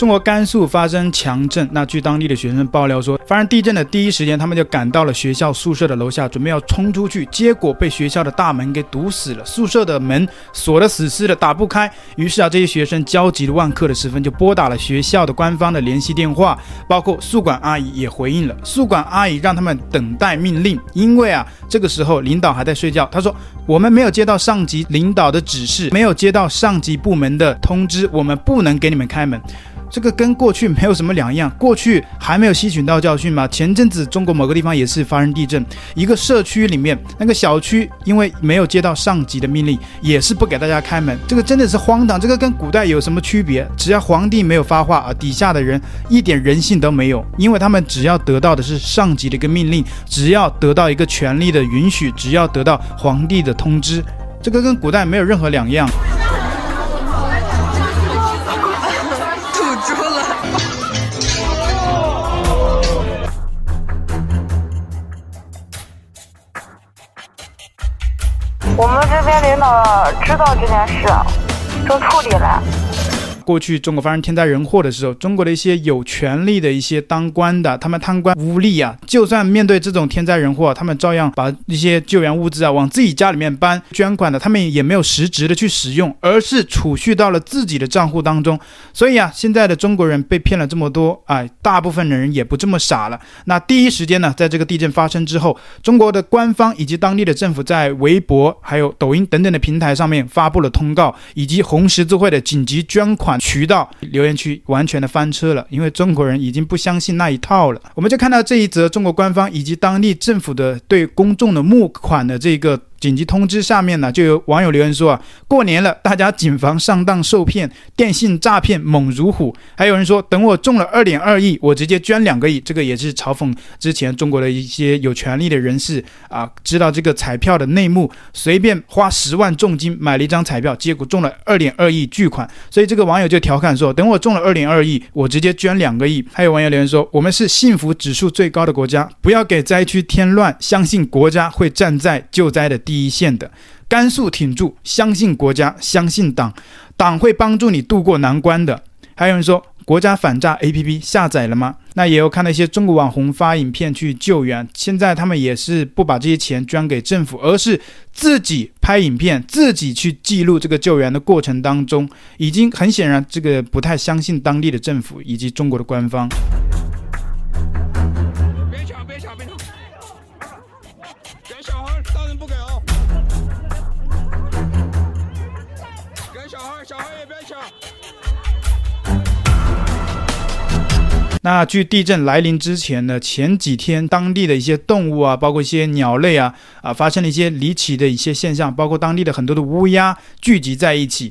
中国甘肃发生强震，那据当地的学生爆料说，发生地震的第一时间，他们就赶到了学校宿舍的楼下，准备要冲出去，结果被学校的大门给堵死了，宿舍的门锁得死死的，打不开。于是啊，这些学生焦急的万刻的时分，就拨打了学校的官方的联系电话，包括宿管阿姨也回应了。宿管阿姨让他们等待命令，因为啊，这个时候领导还在睡觉。他说：“我们没有接到上级领导的指示，没有接到上级部门的通知，我们不能给你们开门。”这个跟过去没有什么两样，过去还没有吸取到教训吗？前阵子中国某个地方也是发生地震，一个社区里面那个小区因为没有接到上级的命令，也是不给大家开门。这个真的是荒唐，这个跟古代有什么区别？只要皇帝没有发话啊，底下的人一点人性都没有，因为他们只要得到的是上级的一个命令，只要得到一个权力的允许，只要得到皇帝的通知，这个跟古代没有任何两样。知道这件事，正处理呢。过去中国发生天灾人祸的时候，中国的一些有权力的一些当官的，他们贪官污吏啊，就算面对这种天灾人祸，他们照样把一些救援物资啊往自己家里面搬，捐款的他们也没有实质的去使用，而是储蓄到了自己的账户当中。所以啊，现在的中国人被骗了这么多，哎，大部分的人也不这么傻了。那第一时间呢，在这个地震发生之后，中国的官方以及当地的政府在微博、还有抖音等等的平台上面发布了通告，以及红十字会的紧急捐款。渠道留言区完全的翻车了，因为中国人已经不相信那一套了。我们就看到这一则中国官方以及当地政府的对公众的募款的这个。紧急通知下面呢，就有网友留言说啊，过年了，大家谨防上当受骗，电信诈骗猛如虎。还有人说，等我中了二点二亿，我直接捐两个亿。这个也是嘲讽之前中国的一些有权力的人士啊，知道这个彩票的内幕，随便花十万重金买了一张彩票，结果中了二点二亿巨款。所以这个网友就调侃说，等我中了二点二亿，我直接捐两个亿。还有网友留言说，我们是幸福指数最高的国家，不要给灾区添乱，相信国家会站在救灾的。第一线的甘肃挺住，相信国家，相信党，党会帮助你度过难关的。还有人说，国家反诈 APP 下载了吗？那也有看到一些中国网红发影片去救援，现在他们也是不把这些钱捐给政府，而是自己拍影片，自己去记录这个救援的过程当中，已经很显然，这个不太相信当地的政府以及中国的官方。那据地震来临之前呢，前几天当地的一些动物啊，包括一些鸟类啊，啊，发生了一些离奇的一些现象，包括当地的很多的乌鸦聚集在一起。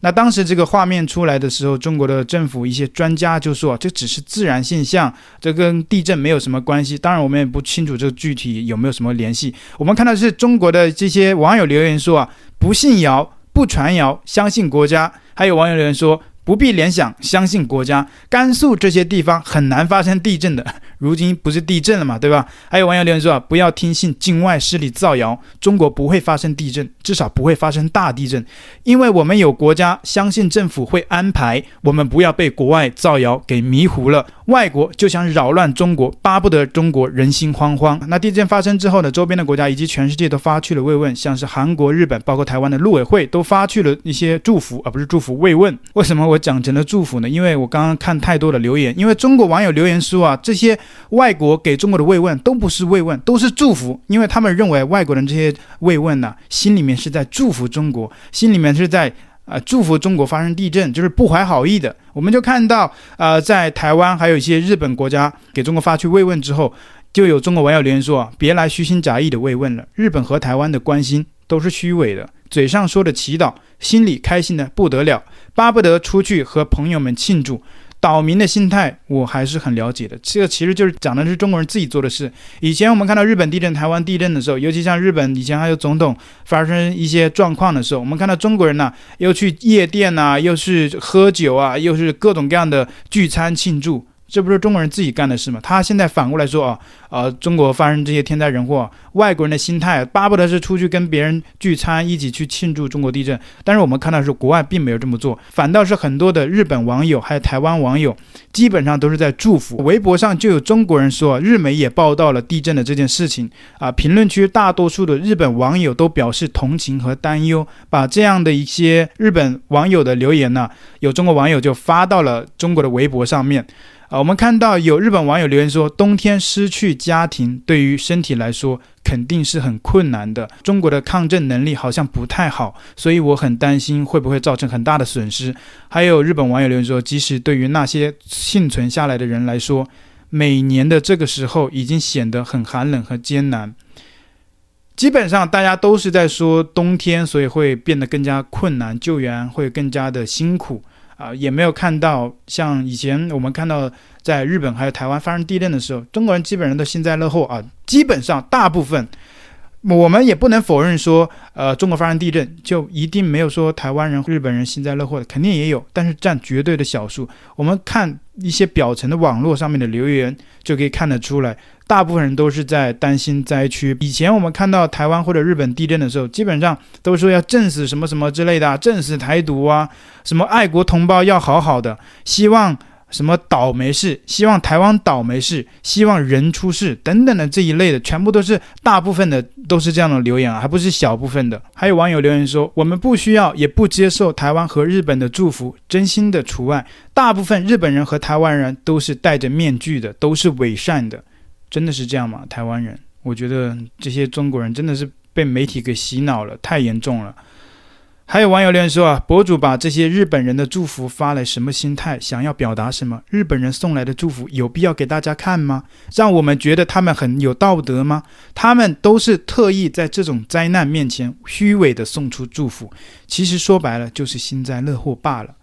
那当时这个画面出来的时候，中国的政府一些专家就说，这只是自然现象，这跟地震没有什么关系。当然，我们也不清楚这个具体有没有什么联系。我们看到是中国的这些网友留言说啊，不信谣，不传谣，相信国家。还有网友留言说。不必联想，相信国家。甘肃这些地方很难发生地震的，如今不是地震了嘛，对吧？还有网友留言说啊，不要听信境外势力造谣，中国不会发生地震，至少不会发生大地震，因为我们有国家，相信政府会安排，我们不要被国外造谣给迷糊了。外国就想扰乱中国，巴不得中国人心惶惶。那地震发生之后呢，周边的国家以及全世界都发去了慰问，像是韩国、日本，包括台湾的陆委会都发去了一些祝福，而不是祝福慰问。为什么我讲成了祝福呢？因为我刚刚看太多的留言，因为中国网友留言说啊，这些外国给中国的慰问都不是慰问，都是祝福，因为他们认为外国人这些慰问呢、心里面是在祝福中国，心里面是在。啊，祝福中国发生地震，就是不怀好意的。我们就看到，呃，在台湾还有一些日本国家给中国发去慰问之后，就有中国网友留言说啊，别来虚心假意的慰问了。日本和台湾的关心都是虚伪的，嘴上说的祈祷，心里开心的不得了，巴不得出去和朋友们庆祝。岛民的心态我还是很了解的，这个其实就是讲的是中国人自己做的事。以前我们看到日本地震、台湾地震的时候，尤其像日本以前还有总统发生一些状况的时候，我们看到中国人呢，又去夜店啊，又是喝酒啊，又是各种各样的聚餐庆祝。这不是中国人自己干的事吗？他现在反过来说啊，呃，中国发生这些天灾人祸，外国人的心态巴不得是出去跟别人聚餐，一起去庆祝中国地震。但是我们看到是国外并没有这么做，反倒是很多的日本网友还有台湾网友，基本上都是在祝福。微博上就有中国人说，日媒也报道了地震的这件事情啊。评论区大多数的日本网友都表示同情和担忧，把这样的一些日本网友的留言呢，有中国网友就发到了中国的微博上面。啊，我们看到有日本网友留言说，冬天失去家庭对于身体来说肯定是很困难的。中国的抗震能力好像不太好，所以我很担心会不会造成很大的损失。还有日本网友留言说，即使对于那些幸存下来的人来说，每年的这个时候已经显得很寒冷和艰难。基本上大家都是在说冬天，所以会变得更加困难，救援会更加的辛苦。啊，也没有看到像以前我们看到在日本还有台湾发生地震的时候，中国人基本上都幸灾乐祸啊。基本上大部分，我们也不能否认说，呃，中国发生地震就一定没有说台湾人、日本人幸灾乐祸的，肯定也有，但是占绝对的小数。我们看一些表层的网络上面的留言，就可以看得出来。大部分人都是在担心灾区。以前我们看到台湾或者日本地震的时候，基本上都说要震死什么什么之类的，震死台独啊，什么爱国同胞要好好的，希望什么倒霉事，希望台湾倒霉事，希望人出事等等的这一类的，全部都是大部分的都是这样的留言啊，还不是小部分的。还有网友留言说，我们不需要也不接受台湾和日本的祝福，真心的除外。大部分日本人和台湾人都是戴着面具的，都是伪善的。真的是这样吗？台湾人，我觉得这些中国人真的是被媒体给洗脑了，太严重了。还有网友留言说啊，博主把这些日本人的祝福发来，什么心态？想要表达什么？日本人送来的祝福有必要给大家看吗？让我们觉得他们很有道德吗？他们都是特意在这种灾难面前虚伪的送出祝福，其实说白了就是幸灾乐祸罢了。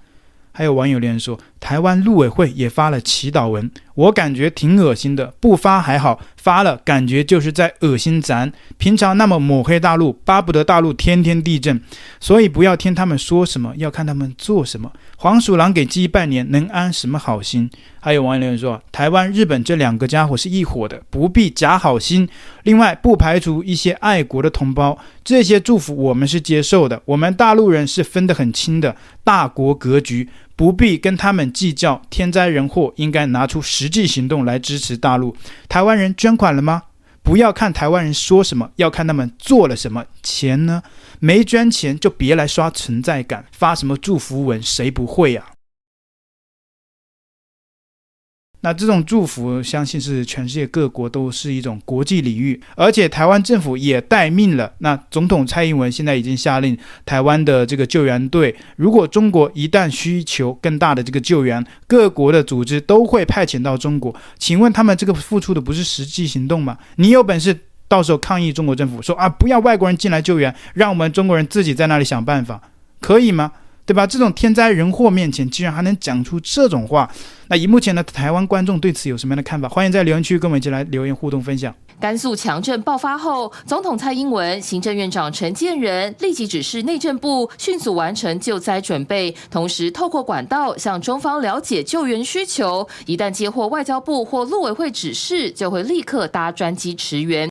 还有网友留言说，台湾陆委会也发了祈祷文，我感觉挺恶心的。不发还好，发了感觉就是在恶心咱。平常那么抹黑大陆，巴不得大陆天天地震。所以不要听他们说什么，要看他们做什么。黄鼠狼给鸡拜年，能安什么好心？还有网友留言说，台湾、日本这两个家伙是一伙的，不必假好心。另外，不排除一些爱国的同胞，这些祝福我们是接受的。我们大陆人是分得很清的，大国格局。不必跟他们计较，天灾人祸应该拿出实际行动来支持大陆。台湾人捐款了吗？不要看台湾人说什么，要看他们做了什么。钱呢？没捐钱就别来刷存在感，发什么祝福文，谁不会呀？那这种祝福，相信是全世界各国都是一种国际礼遇，而且台湾政府也待命了。那总统蔡英文现在已经下令，台湾的这个救援队，如果中国一旦需求更大的这个救援，各国的组织都会派遣到中国。请问他们这个付出的不是实际行动吗？你有本事到时候抗议中国政府，说啊，不要外国人进来救援，让我们中国人自己在那里想办法，可以吗？对吧？这种天灾人祸面前，居然还能讲出这种话，那以目前的台湾观众对此有什么样的看法？欢迎在留言区跟我们一起来留言互动分享。甘肃强震爆发后，总统蔡英文、行政院长陈建仁立即指示内政部迅速完成救灾准备，同时透过管道向中方了解救援需求。一旦接获外交部或陆委会指示，就会立刻搭专机驰援。